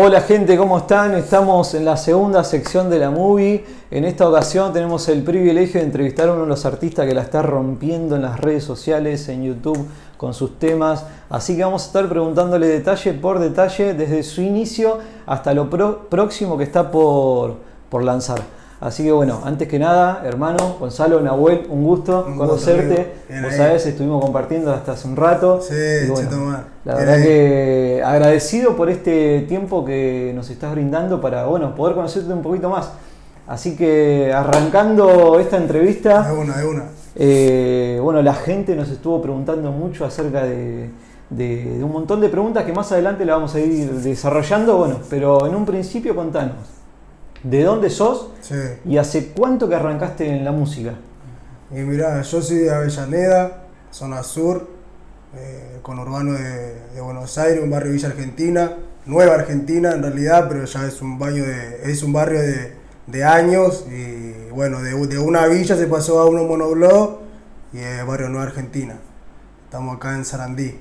Hola gente, ¿cómo están? Estamos en la segunda sección de la movie. En esta ocasión tenemos el privilegio de entrevistar a uno de los artistas que la está rompiendo en las redes sociales, en YouTube, con sus temas. Así que vamos a estar preguntándole detalle por detalle desde su inicio hasta lo próximo que está por, por lanzar. Así que bueno, antes que nada, hermano, Gonzalo, Nahuel, un gusto conocerte. Vos sabés, estuvimos compartiendo hasta hace un rato. Sí, La verdad que agradecido por este tiempo que nos estás brindando para bueno, poder conocerte un poquito más. Así que arrancando esta entrevista. De una, de una. Eh, bueno, la gente nos estuvo preguntando mucho acerca de, de un montón de preguntas que más adelante la vamos a ir desarrollando. Bueno, pero en un principio contanos. ¿De dónde sos? ¿Y hace cuánto que arrancaste en la música? Y mirá, yo soy de Avellaneda, zona sur, eh, con urbano de, Buenos Aires, un barrio Villa Argentina, Nueva Argentina en realidad, pero ya es un baño de, es un barrio de, años y bueno, de, una villa se pasó a uno monoblog y es barrio Nueva Argentina. Estamos acá en Sarandí,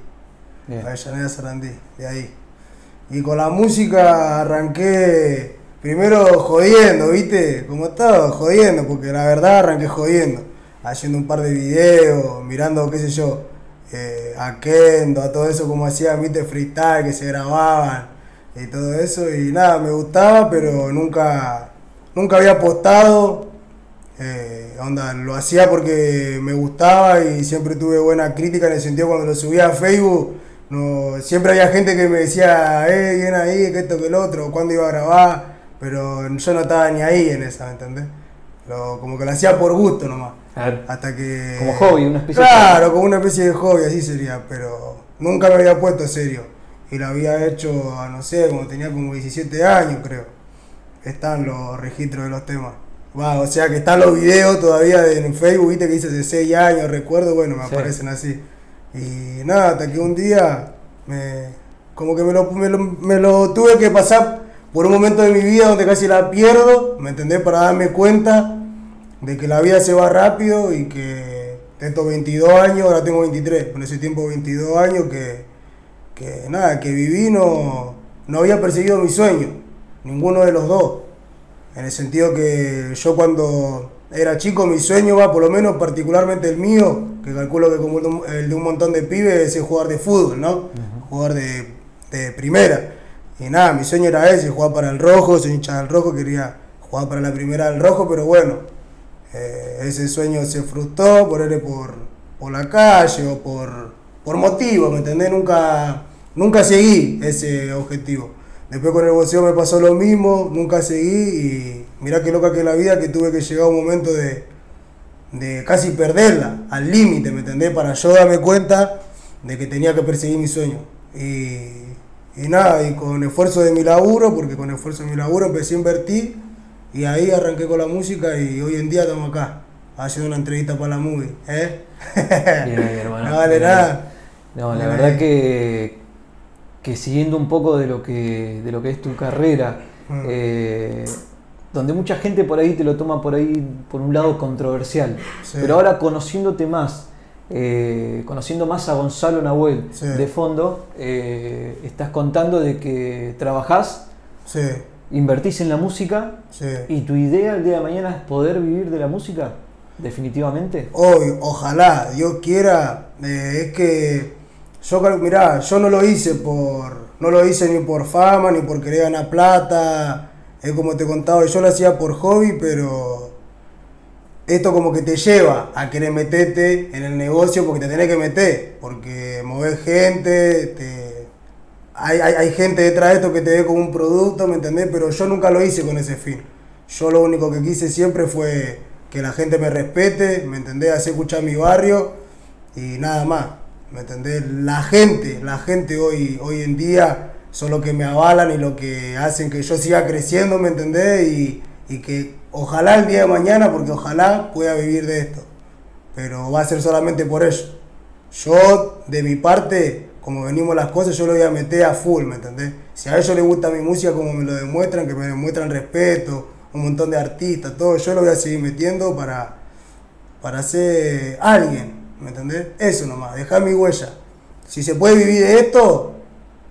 Avellaneda Sarandí, de ahí. Y con la música arranqué primero jodiendo, ¿viste? Como estaba, jodiendo, porque la verdad arranqué jodiendo. Haciendo un par de videos, mirando, qué sé yo, eh, a Kendo, a todo eso, como hacía, ¿viste? Freestyle, que se grababan y todo eso. Y nada, me gustaba, pero nunca, nunca había apostado. Eh, onda, lo hacía porque me gustaba y siempre tuve buena crítica en el sentido cuando lo subía a Facebook. Siempre había gente que me decía, eh, bien ahí, que esto, que el otro, cuándo iba a grabar pero yo no estaba ni ahí en esa, ¿me entendés? Lo, como que lo hacía por gusto nomás. Hasta que. Como hobby, una especie claro, de. como una especie de hobby, así sería, pero nunca me había puesto serio. Y lo había hecho, no sé, como tenía como 17 años, creo. Están los registros de los temas. o sea que están los videos todavía en Facebook, viste que dice hace 6 años, recuerdo, bueno, me aparecen así. Y nada, hasta que un día me, como que me lo, me lo, me lo tuve que pasar por un momento de mi vida donde casi la pierdo, ¿me entendés? Para darme cuenta de que la vida se va rápido y que estos 22 años, ahora tengo 23, en ese tiempo 22 años que, que nada, que viví no, no había perseguido mi sueño, ninguno de los dos. En el sentido que yo cuando era chico, mi sueño va, por lo menos particularmente el mío, que calculo que como el de un montón de pibes, es jugar de fútbol, ¿no? Jugar de, de primera. Y nada, mi sueño era ese, jugar para el rojo, soy hincha del rojo, quería jugar para la primera del rojo, pero bueno, eh, ese sueño se frustró por por, por la calle o por, por motivo, ¿me entendés? Nunca, nunca seguí ese objetivo. Después con el boxeo me pasó lo mismo, nunca seguí y mirá qué loca que la vida que tuve que llegar a un momento de, de casi perderla, al límite, ¿me entendés? Para yo darme cuenta de que tenía que perseguir mi sueño. Y y nada, y con esfuerzo de mi laburo, porque con esfuerzo de mi laburo empecé a invertir y ahí arranqué con la música y hoy en día estamos acá, haciendo una entrevista para la movie. ¿eh? Bien, hermano. No vale nada. No, la verdad que, que siguiendo un poco de lo que, de lo que es tu carrera, mm. eh, donde mucha gente por ahí te lo toma por ahí por un lado controversial, pero ahora conociéndote más, eh, conociendo más a Gonzalo Nahuel de fondo, eh, estás contando de que trabajás, invertís en la música y tu idea el día de mañana es poder vivir de la música, definitivamente. Hoy, ojalá, Dios quiera, eh, es que yo, mirá, yo no lo hice por, no lo hice ni por fama, ni por querer ganar plata, es como te contaba, yo lo hacía por hobby, pero esto como que te lleva a querer meterte en el negocio porque te tenés que meter, porque mover gente, te... hay, hay, gente detrás de esto que te ve como un producto, ¿me entendés? Pero yo nunca lo hice con ese fin. Yo lo único que quise siempre fue que la gente me respete, ¿me entendés? Hacer escuchar mi barrio y nada más, ¿me entendés? La gente, la gente hoy, hoy en día son los que me avalan y lo que hacen que yo siga creciendo, ¿me entendés? Y, y que Ojalá el día de mañana, porque ojalá pueda vivir de esto. Pero va a ser solamente por eso. Yo, de mi parte, como venimos las cosas, yo lo voy a meter a full, ¿me entendés? Si a ellos les gusta mi música como me lo demuestran, que me demuestran respeto, un montón de artistas, todo, yo lo voy a seguir metiendo para, para ser alguien, ¿me entendés? Eso nomás, dejar mi huella. Si se puede vivir de esto,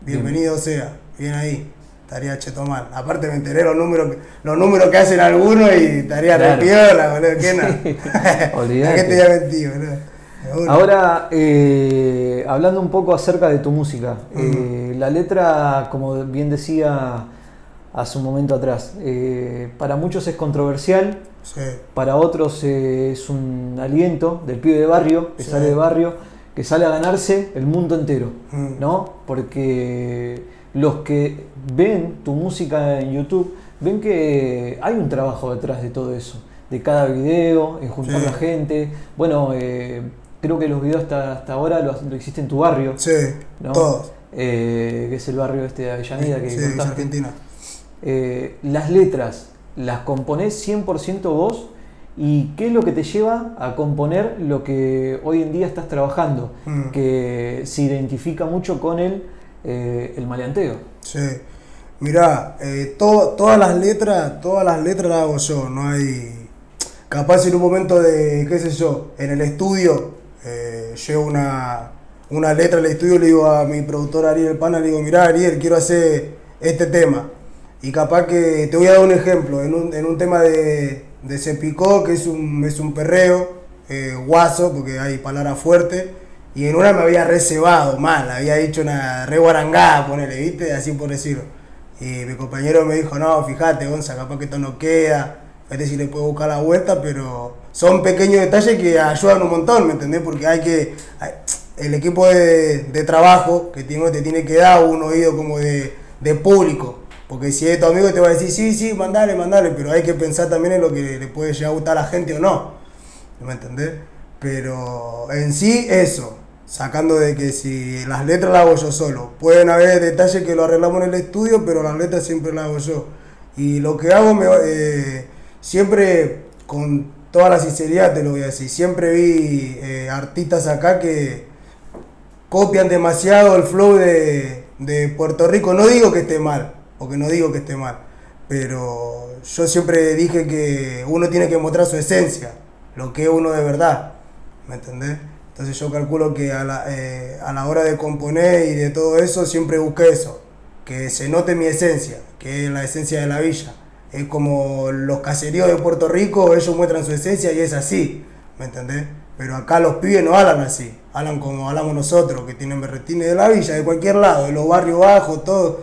bienvenido sea, bien ahí. Estaría cheto mal. Aparte me enteré los números que, los números que hacen algunos y estaría claro. re piola, boludo, ¿qué no? Olvidate. ¿Qué te voy a mentir, boludo? Ahora, eh, hablando un poco acerca de tu música, eh, la letra, como bien decía hace un momento atrás, eh, para muchos es controversial, Sí. para otros es un aliento del pibe de barrio, que Sí. sale de barrio, que sale a ganarse el mundo entero. ¿no? Porque los que ven tu música en YouTube ven que hay un trabajo detrás de todo eso, de cada video, en juntar Sí. la gente. Bueno, eh, creo que los videos hasta, hasta ahora lo, lo hiciste en tu barrio, Sí, ¿no? todos. Eh, que es el barrio este de Avellaneda que sí, es. Argentina. Eh, las letras, ¿las componés 100% vos? ¿Y qué es lo que te lleva a componer lo que hoy en día estás trabajando? Mm. Que se identifica mucho con el, eh, el maleanteo. Sí. Mirá, eh, to- todas las letras, todas las letras las hago yo, no hay. Capaz en un momento de, qué sé yo, en el estudio, eh, llevo una, una letra al estudio, le digo a mi productor Ariel Pana, le digo, mirá Ariel, quiero hacer este tema. Y capaz que te voy a dar un ejemplo, en un, en un tema de, de Se Picó, que es un, es un perreo, guaso, porque hay palabras fuertes, y en una me había reservado mal, había dicho una re guarangada, ponele, ¿viste? Así por decirlo. Y mi compañero me dijo, no, fíjate, Gonza, capaz que esto no queda, fíjate si le puedo buscar la vuelta, pero son pequeños detalles que ayudan un montón, ¿me entendés? Porque hay que, el equipo de, trabajo que tiene, te tiene que dar un oído como de, público. Porque si es tu amigo te va a decir, sí, sí, mandale, mandale, pero hay que pensar también en lo que le puede llegar a gustar a la gente o no. ¿Me entendés? Pero en sí, eso. Sacando de que si las letras las hago yo solo. Pueden haber detalles que lo arreglamos en el estudio, pero las letras siempre las hago yo. Y lo que hago, me, eh, siempre con toda la sinceridad te lo voy a decir. Siempre vi eh, artistas acá que copian demasiado el flow de, de Puerto Rico. No digo que esté mal, porque no digo que esté mal, pero yo siempre dije que uno tiene que mostrar su esencia, lo que es uno de verdad, ¿me entendés? Entonces yo calculo que a la, eh, a la hora de componer y de todo eso siempre busqué eso, que se note mi esencia, que es la esencia de la villa. Es como los caseríos de Puerto Rico, ellos muestran su esencia y es así, ¿me entendés? Pero acá los pibes no hablan así, hablan como hablamos nosotros, que tienen berretines de la villa, de cualquier lado, de los barrios bajos, todo,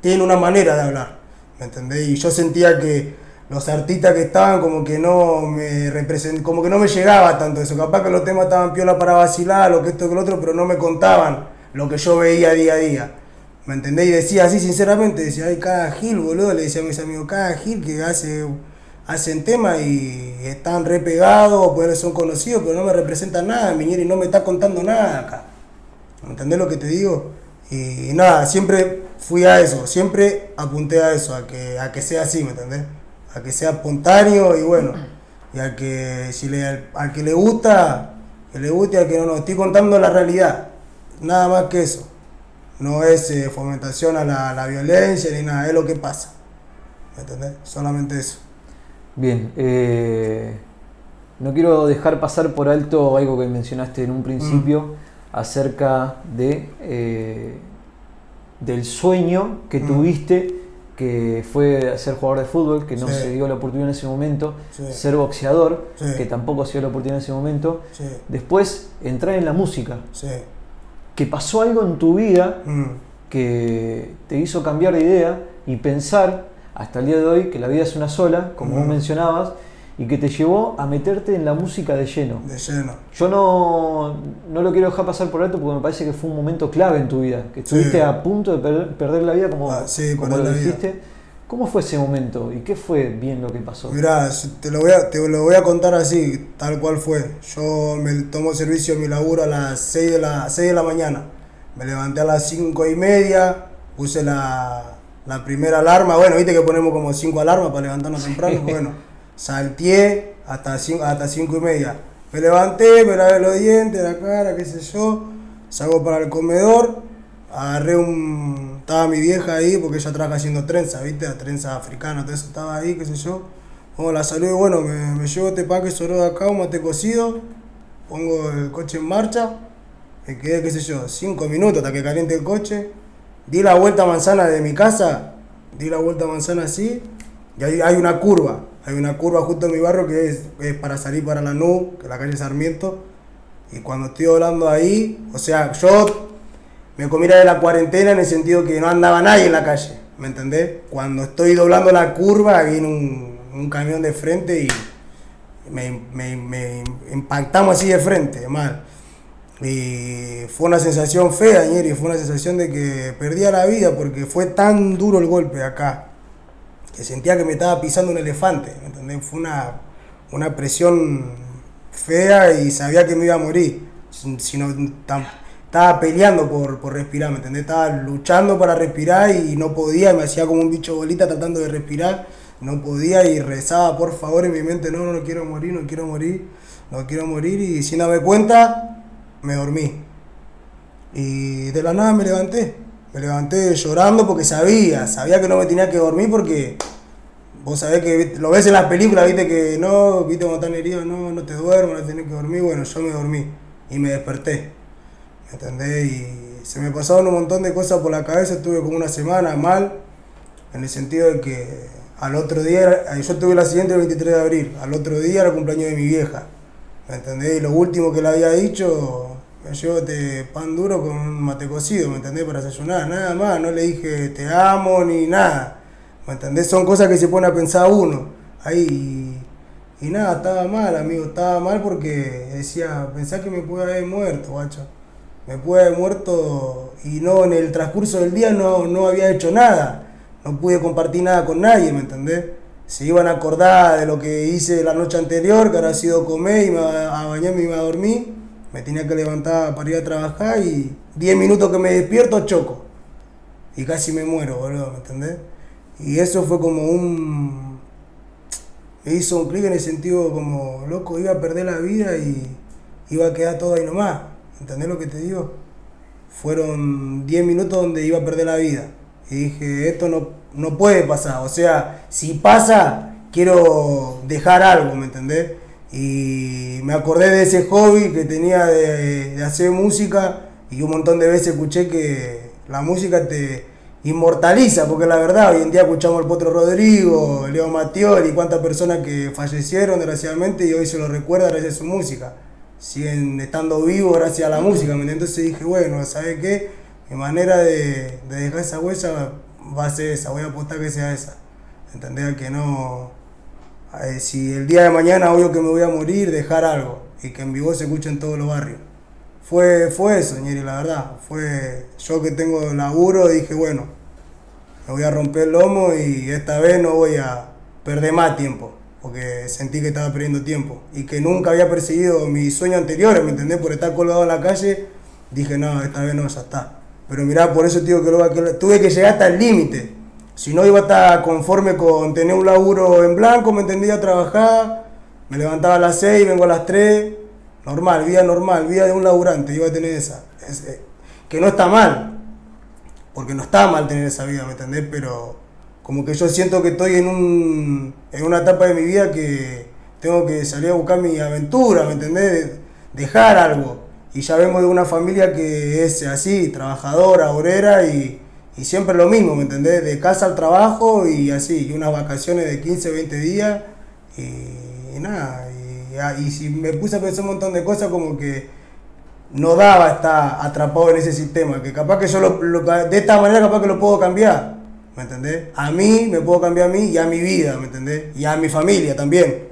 tienen una manera de hablar, ¿me entendés? Y yo sentía que los artistas que estaban como que no me represent, como que no me llegaba tanto eso, capaz que los temas estaban piola para vacilar, lo que esto que lo otro, pero no me contaban lo que yo veía día a día. ¿Me entendés? Y decía así sinceramente, decía, ay, cada Gil, boludo, le decía a mis amigos, cada Gil que hace, hacen temas y están re pegados, pues son conocidos, pero no me representan nada, Miñeri no me está contando nada acá. ¿Me entendés lo que te digo? Y, nada, siempre fui a eso, siempre apunté a eso, a que, a que sea así, ¿me entendés? A que sea espontáneo y bueno, y a que si le, al, al que le gusta, que le guste, al que no, no, estoy contando la realidad, nada más que eso. No es eh, fomentación a la, la violencia ni nada, es lo que pasa. ¿Me entendés? Solamente eso. Bien, eh, no quiero dejar pasar por alto algo que mencionaste en un principio acerca de eh, del sueño que Mm. tuviste, que fue ser jugador de fútbol, que no Sí. se dio la oportunidad en ese momento, Sí. ser boxeador, Sí. que tampoco se dio la oportunidad en ese momento, después entrar en la música, que pasó algo en tu vida Mm, que te hizo cambiar de idea y pensar hasta el día de hoy que la vida es una sola, como vos Ujú. mencionabas, y que te llevó a meterte en la música de lleno. de lleno. Yo no, no lo quiero dejar pasar por alto porque me parece que fue un momento clave en tu vida, que estuviste Sí. a punto de per- perder la vida como, Ah, sí, como lo vida. dijiste. ¿Cómo fue ese momento y qué fue bien lo que pasó? Mirá, te lo, voy a, te lo voy a contar así, tal cual fue. Yo me tomo servicio mi laburo a las 6 de la, 6 de la mañana. Me levanté a las 5 y media, puse la, la primera alarma. Bueno, viste que ponemos como 5 alarmas para levantarnos temprano. Bueno, salté hasta 5 hasta cinco y media. Me levanté, me lavé los dientes, la cara, qué sé yo. Salgo para el comedor, agarré un... Estaba mi vieja ahí porque ella trabaja haciendo trenza, ¿viste? La trenza africana, todo eso estaba ahí, qué sé yo. Pongo la salud y bueno, me, me llevo este paque solo de acá, un mate cocido, pongo el coche en marcha, me quedé, qué sé yo, cinco minutos hasta que caliente el coche. Di la vuelta a manzana de mi casa di la vuelta a manzana así, y ahí hay una curva, hay una curva justo en mi barrio que es, para salir para la NU, que es la calle Sarmiento, y cuando estoy hablando ahí, o sea, yo me comiera de la cuarentena en el sentido que no andaba nadie en la calle, ¿me entendés? Cuando estoy doblando la curva, viene un, un camión de frente y me, impactamos así de frente, mal. Y fue una sensación fea, y fue una sensación de que perdía la vida porque fue tan duro el golpe acá, sentía que me estaba pisando un elefante, ¿me entendés? Fue una, una presión fea y sabía que me iba a morir. Sino, estaba peleando por, por respirar, ¿me entendés? Estaba luchando para respirar y no podía, me hacía como un bicho bolita tratando de respirar no podía y rezaba por favor en mi mente, no, no, quiero morir, no quiero morir, no quiero morir y sin darme cuenta me dormí. Y de la nada me levanté, me levanté llorando porque sabía, sabía que no me tenía que dormir porque vos sabés que lo ves en las películas, viste que no, viste cómo están heridos, no, no te duermo, no tenés que dormir, bueno, yo me dormí y me desperté, ¿me entendés? Y se me pasaron un montón de cosas por la cabeza, estuve como una semana mal, en el sentido de que al otro día, yo tuve el accidente el 23 de abril, al otro día era el cumpleaños de mi vieja. ¿Me entendés? Y lo último que le había dicho, me llévate pan duro con un mate cocido, ¿me entendés? Para desayunar, nada más, no le dije te amo ni nada. ¿Me entendés? Son cosas que se pone a pensar uno. Ahí. Y nada, estaba mal, amigo, estaba mal porque decía, pensá que me puede haber muerto, guacho. Me puede haber muerto y no, en el transcurso del día no, no había hecho nada no pude compartir nada con nadie, ¿me entendés? Se iban a acordar de lo que hice la noche anterior, que ahora sido comer y me a bañar, me iba a dormir, me tenía que levantar para ir a trabajar y 10 minutos que me despierto choco. Y casi me muero, boludo, ¿me entendés? Y eso fue como un... Me hizo un clic en el sentido como, loco, iba a perder la vida y iba a quedar todo ahí nomás. ¿Entendés lo que te digo? Fueron 10 minutos donde iba a perder la vida. Y dije, esto no, no puede pasar. O sea, si pasa, quiero dejar algo, ¿me entendés? Y me acordé de ese hobby que tenía de, hacer música y un montón de veces escuché que la música te inmortaliza, porque la verdad, hoy en día escuchamos al Potro Rodrigo, Leo Matiol y cuántas personas que fallecieron desgraciadamente y hoy se lo recuerda gracias a su música. Siguen estando vivos gracias a la música, ¿me Entonces dije, bueno, ¿sabes qué? mi manera de, dejar esa huella va a ser esa, voy a apostar que sea esa. Entender que no. Eh, si el día de mañana obvio que me voy a morir, dejar algo y que en vivo se escuche en todos los barrios. Fue, fue eso, Ñeri, la verdad. Fue yo que tengo laburo, dije, bueno, me voy a romper el lomo y esta vez no voy a perder más tiempo, porque sentí que estaba perdiendo tiempo y que nunca había perseguido mis sueños anteriores, ¿me entendés? Por estar colgado en la calle, dije, no, esta vez no, ya está. Pero mirá, por eso lo, que tuve que llegar hasta el límite. Si no iba a estar conforme con tener un laburo en blanco, me entendía trabajar, me levantaba a las 6, vengo a las 3, normal, vida normal, vida de un laburante, iba a tener esa. Que no está mal, porque no está mal tener esa vida, ¿me entendés? Pero como que yo siento que estoy en, un, en una etapa de mi vida que tengo que salir a buscar mi aventura, ¿me entendés? Dejar algo y ya vengo de una familia que es así, trabajadora, obrera y, siempre lo mismo, ¿me entendés? De casa al trabajo y así, y unas vacaciones de 15, 20 días y, nada. Y, si me puse a pensar un montón de cosas como que no daba estar atrapado en ese sistema, que capaz que yo lo, de esta manera capaz que lo puedo cambiar, ¿me entendés? A mí me puedo cambiar a mí y a mi vida, ¿me entendés? Y a mi familia también.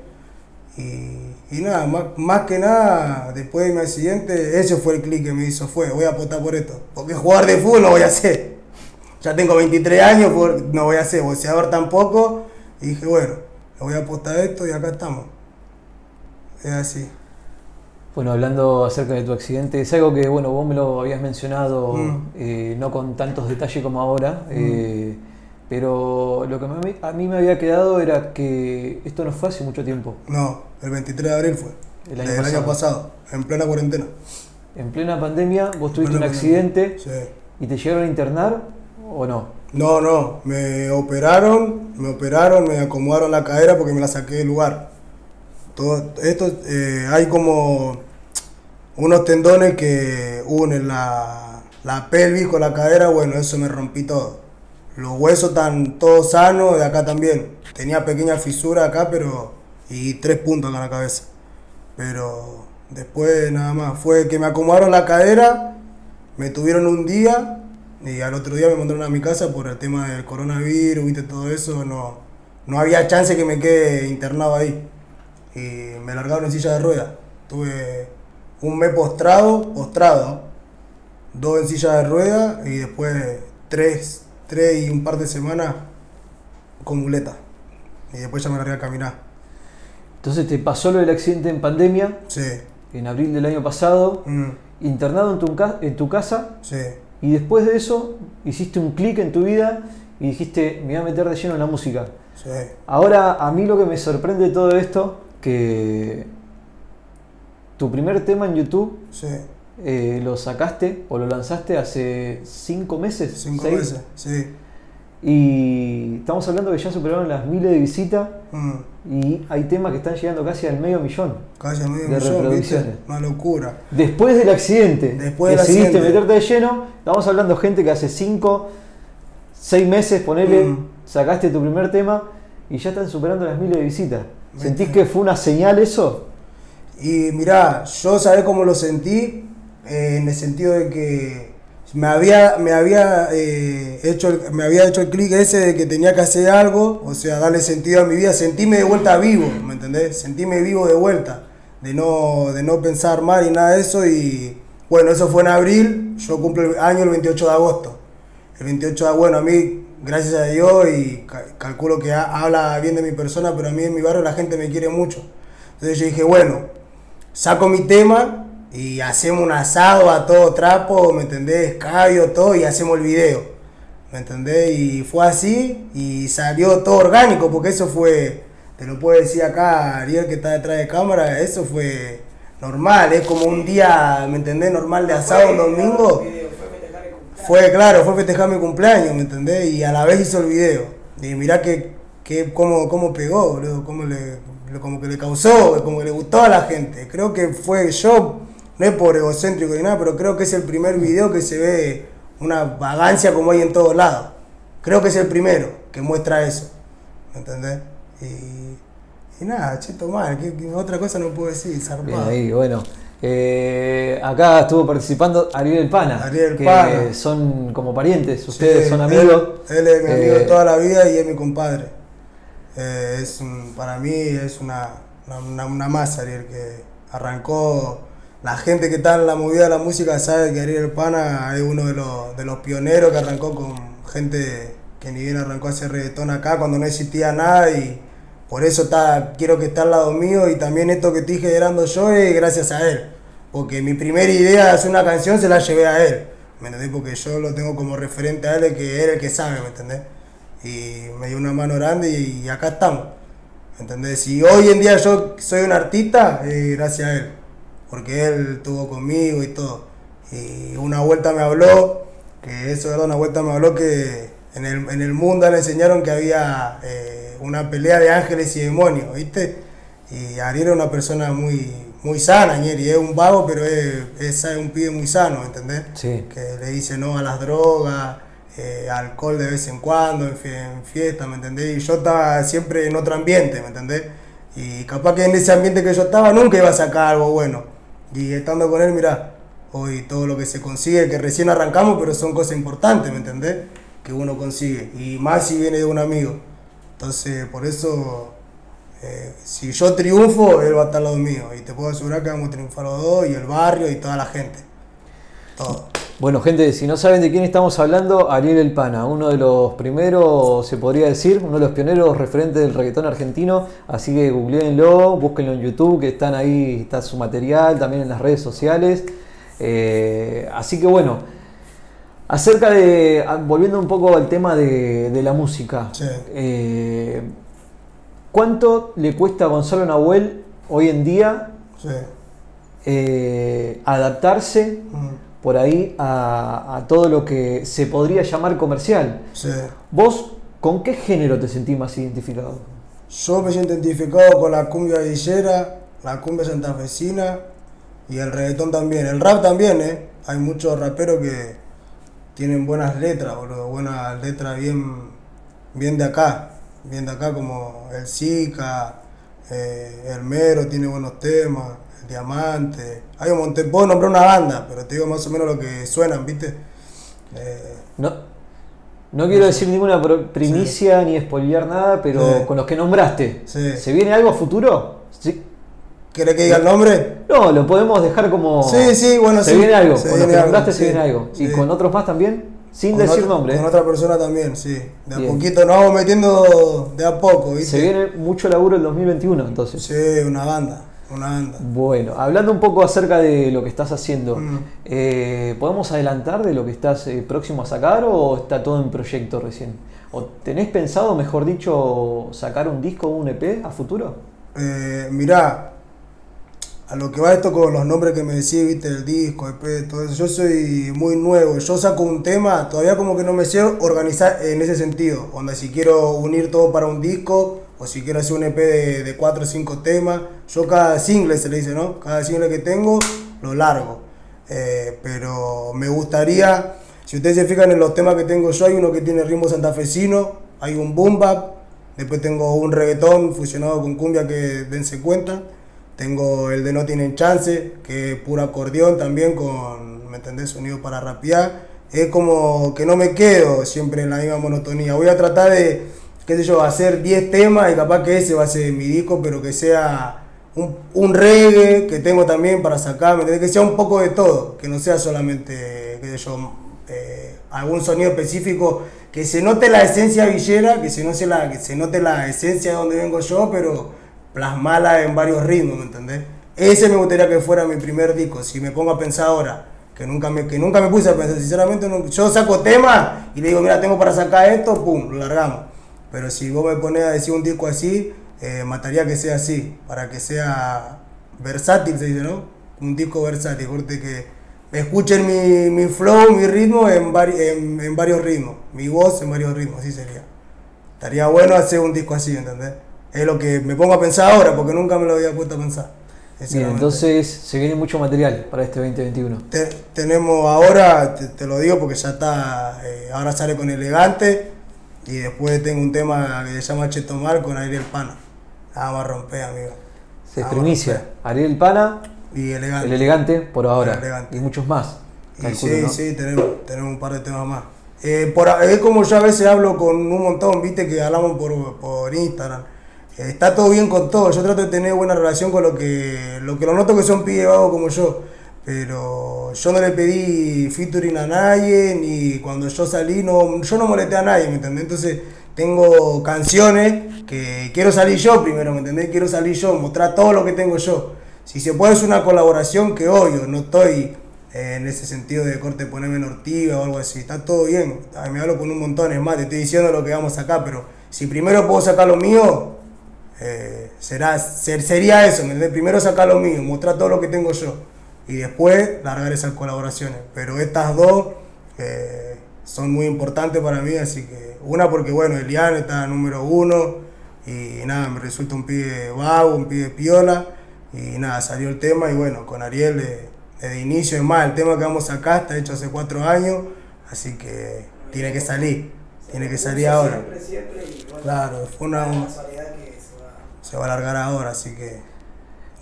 Y, y nada, más, que nada, después de mi accidente, ese fue el clic que me hizo, fue, voy a apostar por esto. Porque jugar de fútbol no voy a hacer. Ya tengo 23 años, no voy a hacer, boxeador tampoco. Y dije, bueno, le voy a apostar esto y acá estamos. Es así. Bueno, hablando acerca de tu accidente, es algo que, bueno, vos me lo habías mencionado, mm. eh, no con tantos detalles como ahora. Mm. Eh, pero lo que a mí me había quedado era que esto no fue hace mucho tiempo. No, el 23 de abril fue. El año, pasado. en plena cuarentena. En plena pandemia, vos tuviste un accidente y te llegaron a internar o no? No, no, me operaron, me operaron, me acomodaron la cadera porque me la saqué del lugar. Todo esto, eh, hay como unos tendones que unen la, la pelvis con la cadera, bueno, eso me rompí todo los huesos están todos sanos, de acá también. Tenía pequeña fisura acá, pero. y tres puntos en la cabeza. Pero después nada más. Fue que me acomodaron la cadera, me tuvieron un día y al otro día me mandaron a mi casa por el tema del coronavirus, viste, todo eso. No, no había chance que me quede internado ahí. Y me largaron en silla de ruedas. Tuve un mes postrado, postrado, dos en silla de ruedas y después tres tres y un par de semanas con muleta. Y después ya me largué a caminar. Entonces te pasó lo del accidente en pandemia. Sí. En abril del año pasado. Mm, Internado en tu, en tu casa. sí. Y después de eso hiciste un clic en tu vida y dijiste, me voy a meter de lleno en la música. Sí. Ahora, a mí lo que me sorprende de todo esto, que tu primer tema en YouTube Sí. eh, lo sacaste o lo lanzaste hace cinco meses. Cinco seis, veces. Sí. Y estamos hablando que ya superaron las miles de visitas Mm, y hay temas que están llegando casi al medio millón. casi a medio De millón, ¿viste? reproducciones. Una locura. Después del accidente, Después del decidiste accidente. meterte de lleno. Estamos hablando de gente que hace 5, 6 meses, ponele, Mm. sacaste tu primer tema y ya están superando las miles de visitas. ¿Sentís que fue una señal eso? Y mirá, yo sabés cómo lo sentí, eh, en el sentido de que me había, me había, eh, hecho, me había hecho el clic ese de que tenía que hacer algo, o sea, darle sentido a mi vida, sentirme de vuelta vivo, ¿me entendés? Sentirme vivo de vuelta, de no, de no pensar mal y nada de eso. Y bueno, eso fue en abril, yo cumplo el año el 28 de agosto. El 28 de bueno, a mí, gracias a Dios, y ca- calculo que ha- habla bien de mi persona, pero a mí en mi barrio la gente me quiere mucho. Entonces yo dije, bueno, saco mi tema y hacemos un asado a todo trapo, ¿me entendés? Cabio, todo, y hacemos el video, ¿me entendés? Y fue así, y salió todo orgánico, porque eso fue, te lo puedo decir acá, Ariel que está detrás de cámara, eso fue normal, es como un día, ¿me entendés? Normal de asado un domingo. Fue, claro, fue festejar mi cumpleaños, ¿me entendés? Y a la vez hizo el video. Y mirá que, que cómo, cómo pegó, boludo, cómo le, le- como que le causó, como que le gustó a la gente. Creo que fue yo, no es por egocéntrico ni nada, pero creo que es el primer video que se ve una vagancia como hay en todos lados. Creo que es el primero que muestra eso, ¿me entendés? Y, y nada, cheto mal, ¿qué, qué otra cosa no puedo decir, Bien zarpado. ahí, bueno. Eh, acá estuvo participando Ariel El Pana, Ariel El que Pana. son como parientes, ustedes Sí, son amigos. Él, es mi amigo Eh, toda la vida y es mi compadre. Eh, es un- para mí es una, una, una- una masa, Ariel, que arrancó. La gente que está en la movida de la música sabe que Ariel Pana es uno de los, de los pioneros que arrancó con gente que ni bien arrancó a hacer reggaetón acá cuando no existía nada y por eso está, quiero que esté al lado mío y también esto que estoy generando yo es gracias a él. Porque mi primera idea de hacer una canción se la llevé a él. ¿Me entendés? Porque yo lo tengo como referente a él, que él es el que sabe, ¿me entendés? Y me dio una mano grande y, acá estamos. ¿Me entendés? Y hoy en día yo soy un artista, eh, gracias a él. Porque él estuvo conmigo y todo. Y una vuelta me habló, que eso era una vuelta me habló que en el, en el mundo le enseñaron que había eh, una pelea de ángeles y demonios, ¿viste? Y Ariel es una persona muy, muy sana, Ñeri, es un vago, pero es, es un pibe muy sano, ¿entendés? Sí. que le dice no a las drogas, eh, alcohol de vez en cuando, en, en fiesta, ¿me entendés? Y yo estaba siempre en otro ambiente, ¿me entendés? Y capaz que en ese ambiente que yo estaba nunca iba a sacar algo bueno. Y estando con él, mira, hoy todo lo que se consigue, que recién arrancamos, pero son cosas importantes, ¿me entendés? Que uno consigue. Y más si viene de un amigo. Entonces, por eso, eh, si yo triunfo, él va a estar al lado mío. Y te puedo asegurar que vamos a triunfar los dos, y el barrio, y toda la gente. Todo. Bueno, gente, si no saben de quién estamos hablando, Ariel El Pana, uno de los primeros, se podría decir, uno de los pioneros referentes del reggaetón argentino. Así que googleenlo, búsquenlo en YouTube, que están ahí, está su material, también en las redes sociales. Eh, así que bueno, acerca de, volviendo un poco al tema de, de la música, Sí. eh, ¿cuánto le cuesta a Gonzalo Nahuel hoy en día Sí. eh, adaptarse? Mm, por ahí a, a todo lo que se podría llamar comercial. sí. ¿Vos con qué género te sentís más identificado? Yo me siento identificado con la cumbia villera, la cumbia santafesina y el reggaetón también. El rap también, ¿eh? Hay muchos raperos que, tienen buenas letras, boludo, buenas letras bien, bien de acá, bien de acá como el Zika, eh, el Mero tiene buenos temas, Diamante, hay un montón, puedo nombrar una banda, pero te digo más o menos lo que suenan, ¿viste? Eh, no, no quiero decir ninguna primicia ni spoilear nada, pero con los que nombraste, ¿se viene algo a futuro? ¿Sí? ¿Querés que diga el nombre? No, lo podemos dejar como. Sí, sí, bueno, se Viene algo. con los que nombraste se viene algo. ¿Y con otros más también? Sin decir nombre. Con otra persona también, sí. De a poquito nos vamos metiendo de a poco, ¿viste? Se viene mucho laburo el 2021, entonces. Sí, una banda. Bueno, hablando un poco acerca de lo que estás haciendo, mm. eh, ¿podemos adelantar de lo que estás eh, próximo a sacar o está todo en proyecto recién? ¿O tenés pensado, mejor dicho, sacar un disco o un EP a futuro? Eh, mirá, a lo que va esto con los nombres que me decís, viste, el disco, EP, todo eso, yo soy muy nuevo, yo saco un tema, todavía como que no me sé organizar en ese sentido, donde si quiero unir todo para un disco, o si quiero hacer un EP de, de 4 o 5 temas, yo cada single se le dice, ¿no? Cada single que tengo, lo largo. Eh, pero me gustaría, si ustedes se fijan en los temas que tengo yo, hay uno que tiene ritmo santafesino, hay un boom bap, después tengo un reggaetón fusionado con cumbia que dense cuenta tengo el de No Tienen Chance, que es puro acordeón también con, ¿me entendés? Sonido para rapear. Es como que no me quedo siempre en la misma monotonía. Voy a tratar de, qué sé yo, hacer 10 temas y capaz que ese va a ser mi disco, pero que sea un, un reggae que tengo también para sacar, ¿me Que sea un poco de todo, que no sea solamente, qué sé yo, eh, algún sonido específico, que se note la esencia villera, que se note la, que se note la esencia de donde vengo yo, pero plasmarla en varios ritmos, ¿me entendés? Ese me gustaría que fuera mi primer disco. Si me pongo a pensar ahora, que nunca me, que nunca me puse a pensar, sinceramente, yo saco temas y le digo, mira, tengo para sacar esto, pum, lo largamos. Pero si vos me pones a decir un disco así, eh, mataría que sea así, para que sea versátil, se dice, ¿no? Un disco versátil, porque que escuchen mi, mi flow, mi ritmo en, en, en varios ritmos, mi voz en varios ritmos, así sería. Estaría bueno hacer un disco así, ¿entendés? Es lo que me pongo a pensar ahora, porque nunca me lo había puesto a pensar. Bien, entonces se viene mucho material para este 2021. tenemos ahora, te, lo digo porque ya está, eh, ahora sale con Elegante y después tengo un tema que se llama Chetomar con Ariel Pana. Vamos a romper, amigo. Se primicia, Ariel Pana y Elegante. El Elegante por ahora. Y muchos más. sí, sí, tenemos, tenemos un par de temas más. Eh, por, es como yo a veces hablo con un montón, viste, que hablamos por, por Instagram está todo bien con todo. Yo trato de tener buena relación con lo que lo que lo noto que son pibes vagos como yo. Pero yo no le pedí featuring a nadie, ni cuando yo salí, no, yo no molesté a nadie, ¿me entendés? Entonces tengo canciones que quiero salir yo primero, ¿me entendés? Quiero salir yo, mostrar todo lo que tengo yo. Si se puede hacer una colaboración, que obvio, no estoy en ese sentido de corte ponerme nortiva o algo así. Está todo bien, me hablo con un montón, es más, te estoy diciendo lo que vamos a sacar, pero si primero puedo sacar lo mío, eh, será, sería eso, primero sacar lo mío, mostrar todo lo que tengo yo y después largar esas colaboraciones. Pero estas dos eh, son muy importantes para mí, así que una porque bueno, Elian está número uno y nada, me resulta un pibe vago, un pibe piola y nada, salió el tema y bueno, con Ariel desde inicio, es más, el tema que vamos acá está hecho hace cuatro años, así que tiene que salir, tiene que salir ahora. Claro, fue una se va a alargar ahora, así que.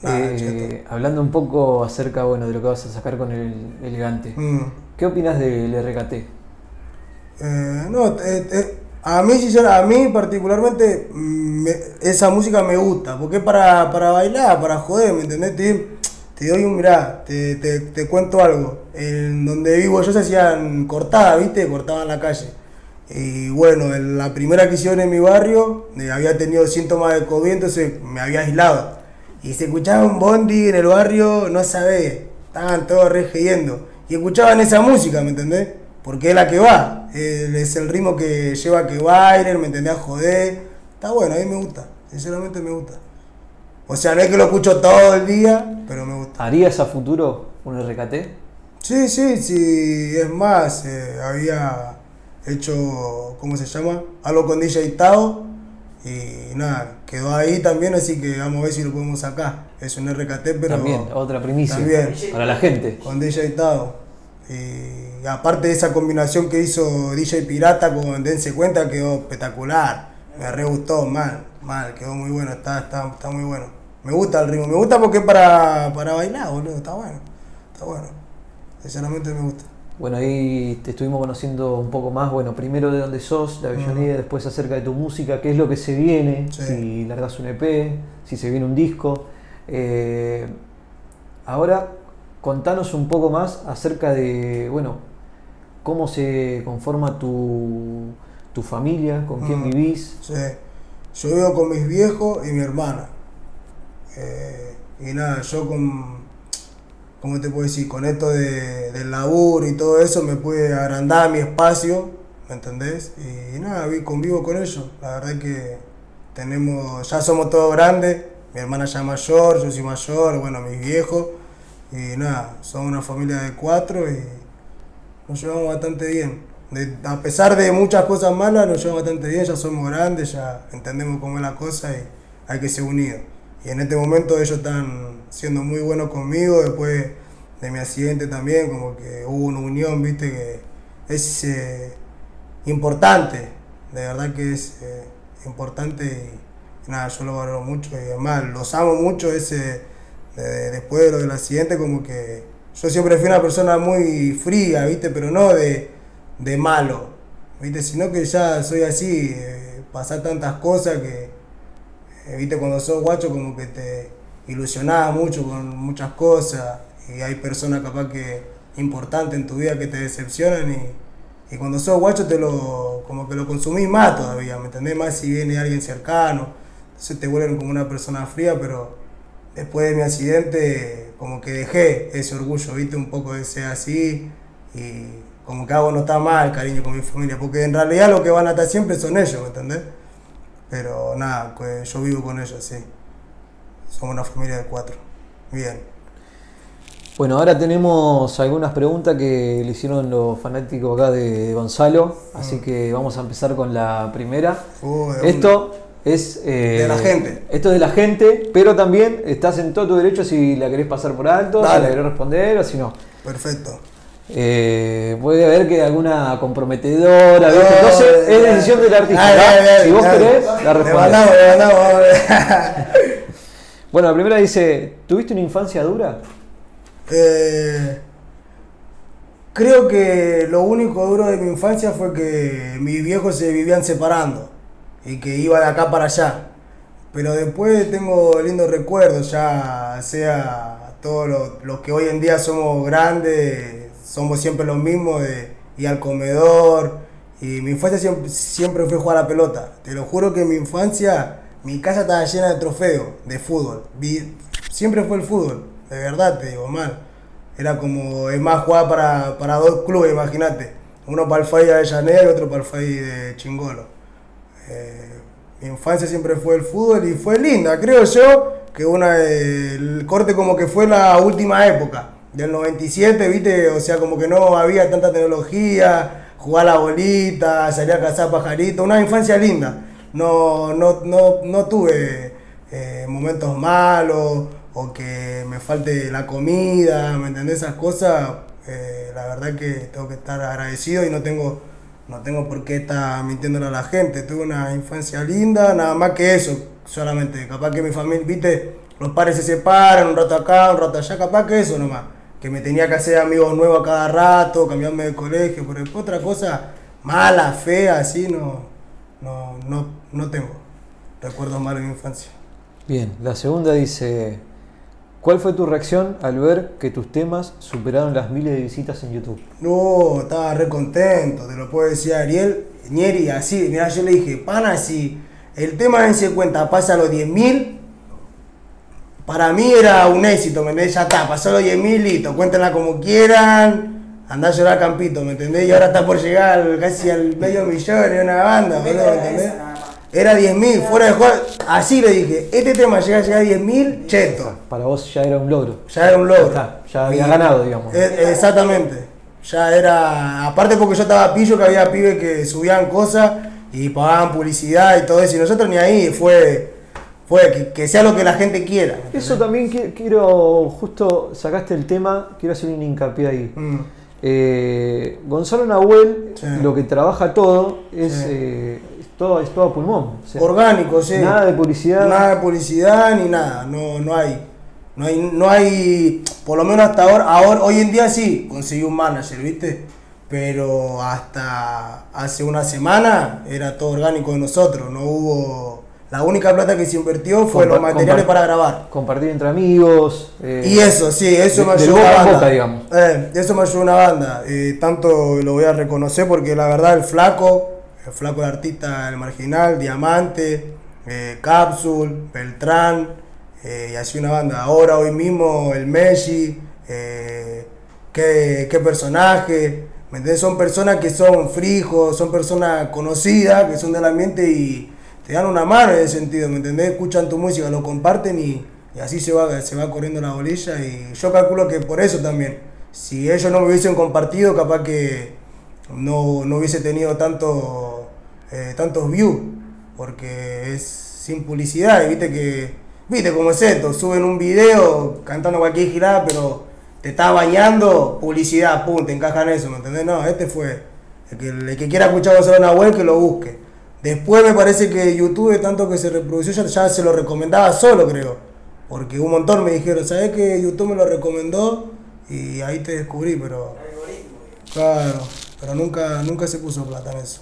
Eh, hablando un poco acerca bueno, de lo que vas a sacar con el elegante, mm. ¿qué opinas del RKT? Eh, no, a, mí, a mí particularmente mm, esa música me gusta, porque es para, para bailar, para joder, ¿me entendés? Te, doy un, mirá, te, te, te, cuento algo. En donde vivo yo se hacían cortadas, ¿viste? Cortaban la calle. Y bueno, en la primera que hicieron en mi barrio, eh, había tenido síntomas de COVID, entonces me había aislado. Y se escuchaba un bondi en el barrio, no sabés, estaban todos regeyendo. Y escuchaban esa música, ¿me entendés? Porque es la que va, es el ritmo que lleva a que bailen, ¿me entendés? A joder. Está bueno, a mí me gusta, sinceramente me gusta. O sea, no es que lo escucho todo el día, pero me gusta. ¿Harías a futuro un RKT? Sí, sí, sí, es más, eh, había hecho, ¿cómo se llama? Algo con DJ Tao. Y nada, quedó ahí también, así que vamos a ver si lo podemos sacar. Es un RKT, pero. También, otra primicia. Para la gente. Con DJ Tao. Y aparte de esa combinación que hizo DJ Pirata con Dense Cuenta, quedó espectacular. Me re gustó, mal, mal, quedó muy bueno, está, está, está muy bueno. Me gusta el ritmo, me gusta porque es para, para bailar, boludo, está bueno, está bueno. Sinceramente me gusta. Bueno, ahí te estuvimos conociendo un poco más, bueno, primero de dónde sos, de Avellaneda, después acerca de tu música, qué es lo que se viene, si largas un EP, si se viene un disco. Eh, ahora, contanos un poco más acerca de, bueno, cómo se conforma tu, tu familia, con quién vivís. Sí, yo vivo con mis viejos y mi hermana. Eh, y nada, yo con, ¿cómo te puedo decir? Con esto de, del laburo y todo eso me pude agrandar mi espacio, ¿me entendés? Y, nada, convivo con ellos. La verdad que tenemos, ya somos todos grandes, mi hermana ya mayor, yo soy mayor, bueno, mis viejos. Y nada, somos una familia de cuatro y nos llevamos bastante bien. a pesar de muchas cosas malas, nos llevamos bastante bien, ya somos grandes, ya entendemos cómo es la cosa y hay que ser unidos. Y en este momento ellos están siendo muy buenos conmigo, después de mi accidente también, como que hubo una unión, viste, que es eh, importante, de verdad que es eh, importante y, nada, yo lo valoro mucho y además los amo mucho ese, después de lo del accidente, como que yo siempre fui una persona muy fría, viste, pero no de, de malo, viste, sino que ya soy así, eh, pasar tantas cosas que viste, cuando sos guacho como que te ilusionás mucho con muchas cosas y hay personas capaz que importantes en tu vida que te decepcionan y, y, cuando sos guacho te lo, como que lo consumís más todavía, ¿me entendés? Más si viene alguien cercano, entonces te vuelven como una persona fría, pero después de mi accidente como que dejé ese orgullo, viste, un poco de ser así y como que hago no está mal, cariño, con mi familia, porque en realidad lo que van a estar siempre son ellos, ¿me entendés? Pero nada, pues yo vivo con ellos, sí. Somos una familia de cuatro. Bien. Bueno, ahora tenemos algunas preguntas que le hicieron los fanáticos acá de, Gonzalo, así mm. que vamos a empezar con la primera. esto es... Eh, de la gente. Esto es de la gente, pero también estás en todo tu derecho si la querés pasar por alto, si la querés responder o si no. Perfecto. Eh, puede haber que alguna comprometedora, entonces es decisión del artista. si vos querés, la respondés. bueno, la primera dice, ¿tuviste una infancia dura? Eh, creo que lo único duro de mi infancia fue que mis viejos se vivían separando y que iba de acá para allá. Pero después tengo lindos recuerdos, ya sea todos los que hoy en día somos grandes somos siempre los mismos de ir al comedor. Y mi infancia siempre, siempre fue jugar a la pelota. Te lo juro que mi infancia mi casa estaba llena de trofeos de fútbol. siempre fue el fútbol, de verdad te digo, mal. Era como, es más, jugar para, para dos clubes, imagínate. Uno para el FAI de Avellaneda y otro para el FAI de Chingolo. Eh, mi infancia siempre fue el fútbol y fue linda, creo yo, que una, el corte como que fue la última época del 97, viste, o sea, como que no había tanta tecnología, jugar la bolita, salir a cazar pajaritos, una infancia linda. No, no, no, no tuve eh, momentos malos o que me falte la comida, ¿me entendés? Esas cosas, eh, la verdad que tengo que estar agradecido y no tengo, no tengo por qué estar mintiéndole a la gente. Tuve una infancia linda, nada más que eso, solamente. Capaz que mi familia, viste, los padres se separan, un rato acá, un rato allá, capaz que eso nomás que me tenía que hacer amigos nuevos a cada rato, cambiarme de colegio, pero otra cosa mala, fea, así, no, no, no, no tengo recuerdos malos de mi infancia. Bien, la segunda dice, ¿cuál fue tu reacción al ver que tus temas superaron las miles de visitas en YouTube? No, estaba re contento, te lo puedo decir Ariel, Nieri, así, mira, yo le dije, pana, si el tema en se cuenta pasa a los 10.000, para mí era un éxito, ¿me? Ya está, pasó los 10 mil, listo, cuéntenla como quieran, andá a llorar a Campito, ¿me entendés? Y ahora está por llegar casi al medio millón en una banda, ¿me entendés? Era 10 mil, fuera de juego, así le dije, este tema llega a llegar a 10 mil, cheto. Para vos ya era un logro. Ya era un logro. Ya, había ganado, digamos. E, exactamente. Ya era, aparte porque yo estaba pillo que había pibes que subían cosas y pagaban publicidad y todo eso, y nosotros ni ahí, fue fue que, sea lo que la gente quiera. Eso también quiero, justo sacaste el tema, quiero hacer un hincapié ahí. Mm. Eh, Gonzalo Nahuel, lo que trabaja todo es, eh, todo, es todo a pulmón. Orgánico, sí. Nada de publicidad. Nada de publicidad ni nada. No, no hay. No hay, no hay, por lo menos hasta ahora, ahora, hoy en día sí, conseguí un manager, ¿viste? Pero hasta hace una semana era todo orgánico de nosotros, no hubo la única plata que se invirtió fue los materiales para grabar. Compartir entre amigos. Eh, y eso, sí, eso me ayudó una banda. digamos. Eh, eso me ayudó una banda. Eh, tanto lo voy a reconocer porque la verdad el flaco, el flaco de artista, el marginal, Diamante, Capsule, Beltrán, y así una banda. Ahora, hoy mismo, el Messi, qué, qué personaje. ¿Me Son personas que son frijos, son personas conocidas, que son del ambiente y te dan una mano en ese sentido, ¿me entendés? Escuchan tu música, lo comparten y, así se va, se va corriendo la bolilla y yo calculo que por eso también, si ellos no me hubiesen compartido, capaz que no, hubiese tenido tanto, eh, tantos views, porque es sin publicidad viste que, viste cómo es esto, suben un video cantando cualquier girada, pero te está bañando, publicidad, pum, te encajan eso, ¿me entendés? No, este fue, el que, el que quiera escuchar a una web que lo busque. Después me parece que YouTube, tanto que se reprodució, ya, se lo recomendaba solo, creo. Porque un montón me dijeron, ¿sabes que YouTube me lo recomendó? Y ahí te descubrí, pero. Claro, pero nunca, nunca se puso plata en eso.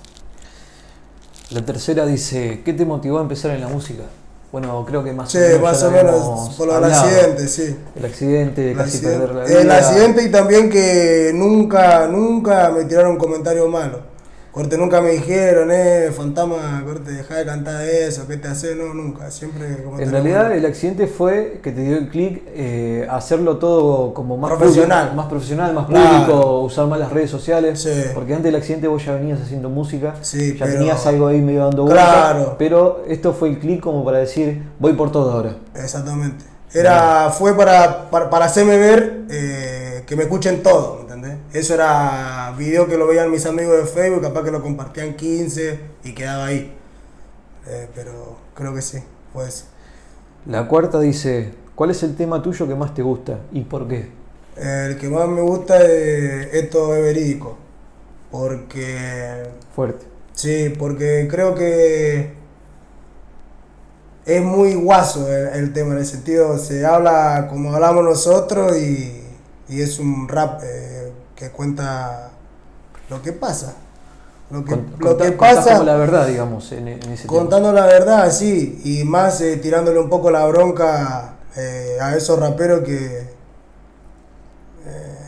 La tercera dice, ¿qué te motivó a empezar en la música? Bueno, creo que más o menos. Sí, más o menos por el accidente, sí. El accidente, casi perder la vida. El accidente y también que nunca, nunca me tiraron comentarios malos. Corte, nunca me dijeron, eh, fantasma, corte, deja de cantar eso, ¿qué te hace? No, nunca, siempre como En realidad el accidente fue que te dio el clic eh, hacerlo todo como más profesional, más profesional, más público, usar más las redes sociales, porque antes del accidente vos ya venías haciendo música, ya tenías algo ahí medio dando claro. pero esto fue el clic como para decir, voy por todo ahora. Exactamente. Era, fue para, para, hacerme ver eh, que me escuchen todo, eso era video que lo veían mis amigos de Facebook, capaz que lo compartían 15 y quedaba ahí. Eh, pero creo que sí, pues. La cuarta dice, ¿cuál es el tema tuyo que más te gusta y por qué? El que más me gusta es esto es verídico. Porque... Fuerte. Sí, porque creo que es muy guaso el, tema, en el sentido, se habla como hablamos nosotros y, es un rap eh, que cuenta lo que pasa. Lo que, lo que pasa. la verdad, digamos, en, ese Contando la verdad, sí, y más eh, tirándole un poco la bronca eh, a esos raperos que. Eh,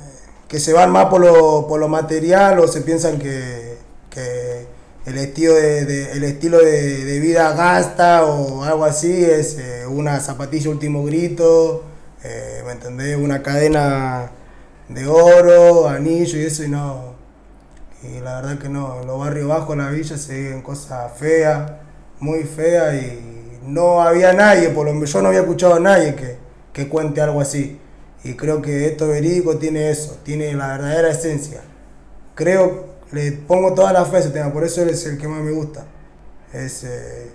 que se van más por lo, por lo material o se piensan que, que el estilo de, el estilo de, vida gasta o algo así es una zapatilla último grito, ¿me entendés? Una cadena de oro, anillo y eso, y no. Y la verdad que no, los barrios bajos la villa se viven cosas feas, muy feas, y no había nadie, por lo menos yo no había escuchado a nadie que, que cuente algo así. Y creo que esto verídico tiene eso, tiene la verdadera esencia. Creo, le pongo toda la fe a ese tema, por eso es el que más me gusta. Es, eh,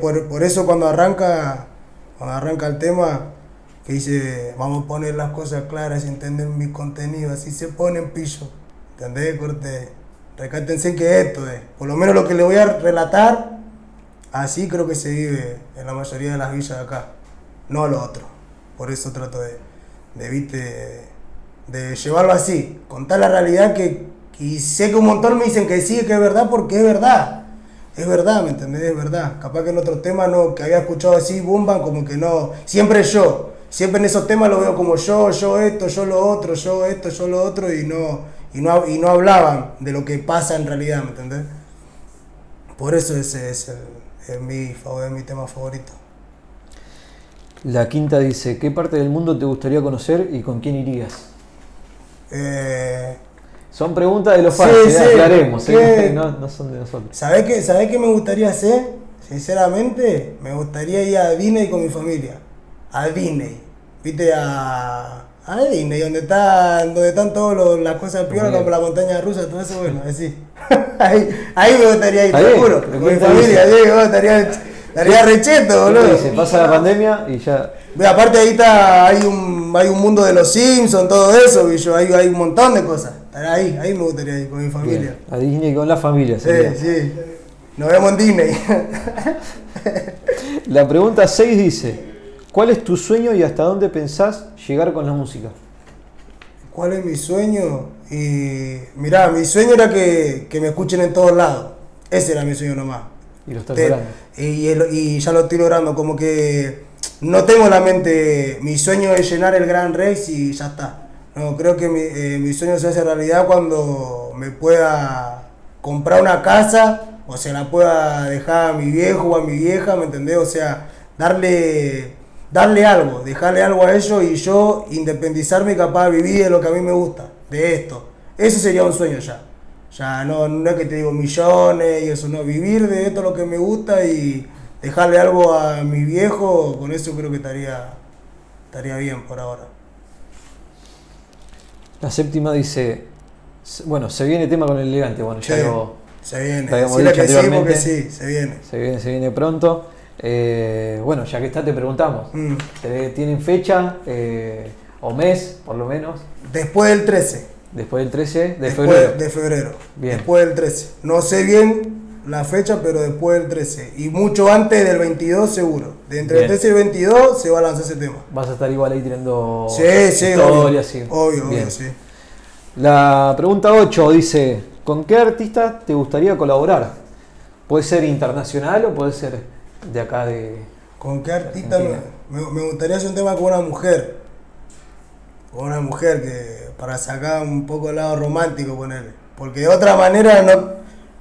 por, por eso cuando arranca, cuando arranca el tema, que dice, vamos a poner las cosas claras y entender mi contenido, así se pone en piso. ¿Entendés? Corte. Recátense que esto es, por lo menos lo que le voy a relatar, así creo que se vive en la mayoría de las villas de acá, no lo otro. Por eso trato de, de, de llevarlo así, contar la realidad que, y sé que un montón me dicen que sí, que es verdad, porque es verdad. Es verdad, ¿me entendés? Es verdad. Capaz que en otro tema no, que había escuchado así, bumban, como que no. Siempre yo siempre en esos temas lo veo como yo, yo esto, yo lo otro, yo esto, yo lo otro, y no, y no, y no hablaban de lo que pasa en realidad, ¿me entendés? Por eso ese es, el, mi, mi tema favorito. La quinta dice, ¿qué parte del mundo te gustaría conocer y con quién irías? Eh, son preguntas de los fans, sí, sí, aclaremos, ¿eh? no, son de nosotros. ¿Sabés qué, ¿Sabés qué me gustaría hacer? Sinceramente, me gustaría ir a Disney con mi familia a Disney. Viste a, a Disney, donde están, donde están todas las cosas peores como la montaña rusa, todo eso, bueno, así. ahí, ahí me gustaría ir, te juro. Con mi familia, Diego, estaría, estaría recheto, boludo. Se pasa la pandemia y ya. Aparte ahí está, hay un, hay un mundo de los Simpsons, todo eso, hay, hay un montón de cosas. ahí, ahí me gustaría ir con mi familia. A Disney con la familia. Sí, sí. Nos vemos en Disney. la pregunta 6 dice, ¿cuál es tu sueño y hasta dónde pensás llegar con la música? ¿Cuál es mi sueño? Y mirá, mi sueño era que, que me escuchen en todos lados. Ese era mi sueño nomás. Y lo estás logrando. Y, y, ya lo estoy logrando, como que no tengo la mente, mi sueño es llenar el Gran Rex y ya está. No, creo que mi, eh, mi sueño se hace realidad cuando me pueda comprar una casa o se la pueda dejar a mi viejo o a mi vieja, ¿me entendés? O sea, darle, darle algo, dejarle algo a ellos y yo independizarme y capaz de vivir de lo que a mí me gusta, de esto. Ese sería un sueño ya. Ya no, no es que te digo millones y eso, no, vivir de esto lo que me gusta y dejarle algo a mi viejo, con eso creo que estaría, estaría bien por ahora. La séptima dice, bueno, se viene tema con el elegante, bueno, ya lo, se viene, sí, que sí, porque sí, se viene. Se viene, se viene pronto. Eh, bueno, ya que está, te preguntamos, mm. ¿tienen fecha eh, o mes, por lo menos? Después del 13. Después del 13 de febrero. De febrero. Después del 13. No sé bien la fecha, pero después del 13. Y mucho antes del 22 seguro. De entre el 13 y el 22 se va a lanzar ese tema. Vas a estar igual ahí tirando sí, sí, obvio, sí. Obvio, obvio, sí. La pregunta 8 dice, ¿con qué artista te gustaría colaborar? ¿Puede ser internacional o puede ser de acá de... ¿Con qué artista me, me, gustaría hacer un tema con una mujer? Con una mujer que para sacar un poco el lado romántico con él. Porque de otra manera no,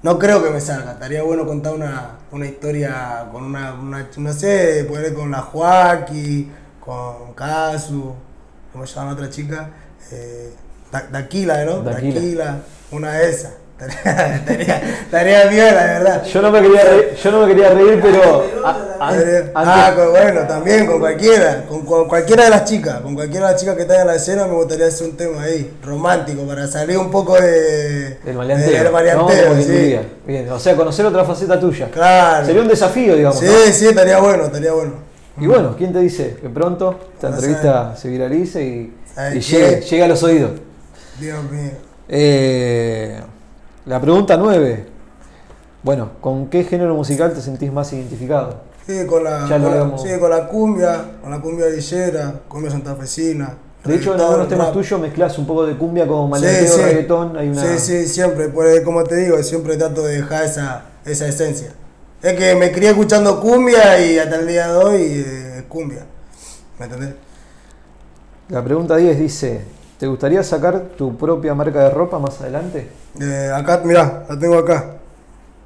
no creo que me salga. Estaría bueno contar una, una historia con una, una, no sé, poner con la Joaquín, con Casu, como se llama otra chica, eh, Daquila, ¿no? Daquila, una de esas. Estaría, bien, la verdad. Yo no me quería reír, yo no me quería reír pero. ah, bueno, también con cualquiera, con, cualquiera de las chicas, con cualquiera de las chicas que están en la escena me gustaría hacer un tema ahí, romántico, para salir un poco de. Del maleanteo. sí. Bien, o sea, conocer otra faceta tuya. Claro. Sería un desafío, digamos. Sí, sí, estaría bueno, estaría bueno. Y bueno, ¿quién te dice que pronto esta entrevista se viralice y, y llegue, llegue, a los oídos? Dios mío. Eh, la pregunta 9. Bueno, ¿con qué género musical te sentís más identificado? Sí, con la, con, con la cumbia, con la cumbia villera, cumbia santafesina. De hecho, en algunos temas tuyos mezclas un poco de cumbia con maleteo, sí, reggaetón. Hay una... Sí, sí, siempre. Pues, como te digo, siempre trato de dejar esa, esa esencia. Es que me crié escuchando cumbia y hasta el día de hoy eh, cumbia. ¿Me entendés? La pregunta 10 dice, ¿Te gustaría sacar tu propia marca de ropa más adelante? Eh, acá, mirá, la tengo acá.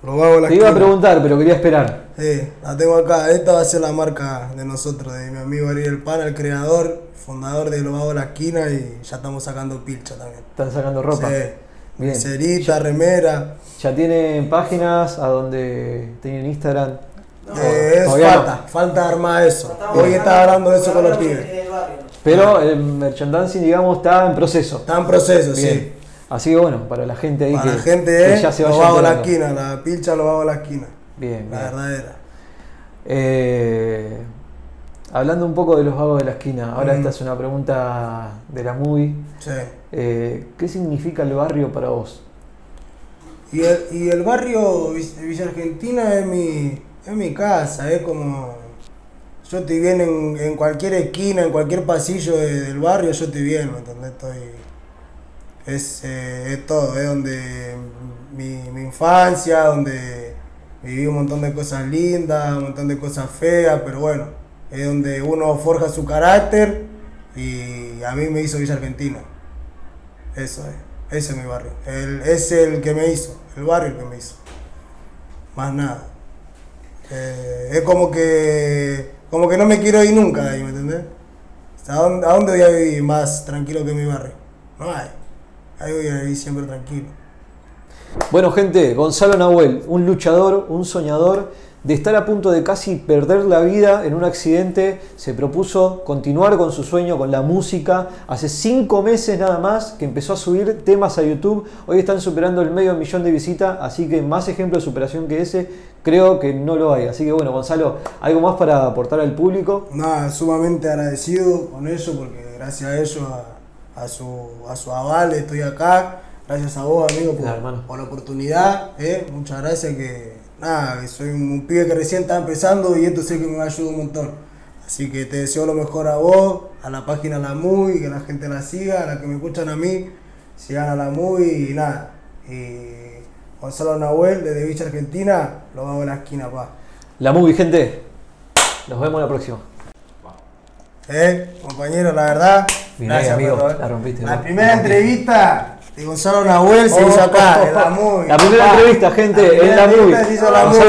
la Te iba a preguntar, pero quería esperar. Sí, la tengo acá. Esta va a ser la marca de nosotros, de mi amigo Ariel Pan, el creador, fundador de Lo Hago la Esquina y ya estamos sacando pilcha también. ¿Están sacando ropa? Sí. Bien. Cerita, remera. ¿Ya tienen páginas a donde tienen Instagram? Eh, falta, falta armar eso. Hoy está hablando de eso con los pibes. Pero el merchandising, digamos, está en proceso. Está en proceso, sí. Así que bueno, para la gente ahí para que, la gente ya se vaya lo a la esquina, la pilcha lo hago a la esquina. Bien, La verdadera. Eh, hablando un poco de los vagos de la esquina, ahora esta es una pregunta de la movie. Sí. Eh, ¿Qué significa el barrio para vos? Y el, y el barrio Villa Argentina es mi, es mi casa, es como yo estoy bien en, cualquier esquina, en cualquier pasillo del barrio, yo estoy bien, ¿me entendés? Estoy, es, eh, es todo, es donde mi, mi, infancia, donde viví un montón de cosas lindas, un montón de cosas feas, pero bueno, es donde uno forja su carácter y a mí me hizo Villa Argentina. Eso es, ese es mi barrio. El, es el que me hizo, el barrio que me hizo. Más nada. Eh, es como que como que no me quiero ir nunca ahí, ¿me entendés? ¿A dónde, ¿A dónde voy a vivir más tranquilo que mi barrio? No hay. Ahí voy a vivir siempre tranquilo. Bueno, gente, Gonzalo Nahuel, un luchador, un soñador de estar a punto de casi perder la vida en un accidente, se propuso continuar con su sueño, con la música. Hace cinco meses nada más que empezó a subir temas a YouTube. Hoy están superando el medio millón de visitas, así que más ejemplos de superación que ese creo que no lo hay. Así que bueno, Gonzalo, ¿algo más para aportar al público? Nada, sumamente agradecido con eso, porque gracias a eso, a, su, a su aval, estoy acá Gracias a vos, amigo, por, la oportunidad. ¿eh? Muchas gracias que, nada, soy un, pibe que recién está empezando y esto sé que me ayuda un montón. Así que te deseo lo mejor a vos, a la página La Muy, que la gente la siga, a la que me escuchan a mí, sigan a La Muy y nada. Y Gonzalo Nahuel, desde Villa Argentina, lo vamos a la esquina, pa. La Muy, gente. Nos vemos la próxima. Eh, compañero, la verdad. gracias, amigo, la rompiste. La primera entrevista de Gonzalo Nahuel se hizo acá, oh, oh, oh, La primera entrevista, gente, en La Muy. Se hizo La Muy,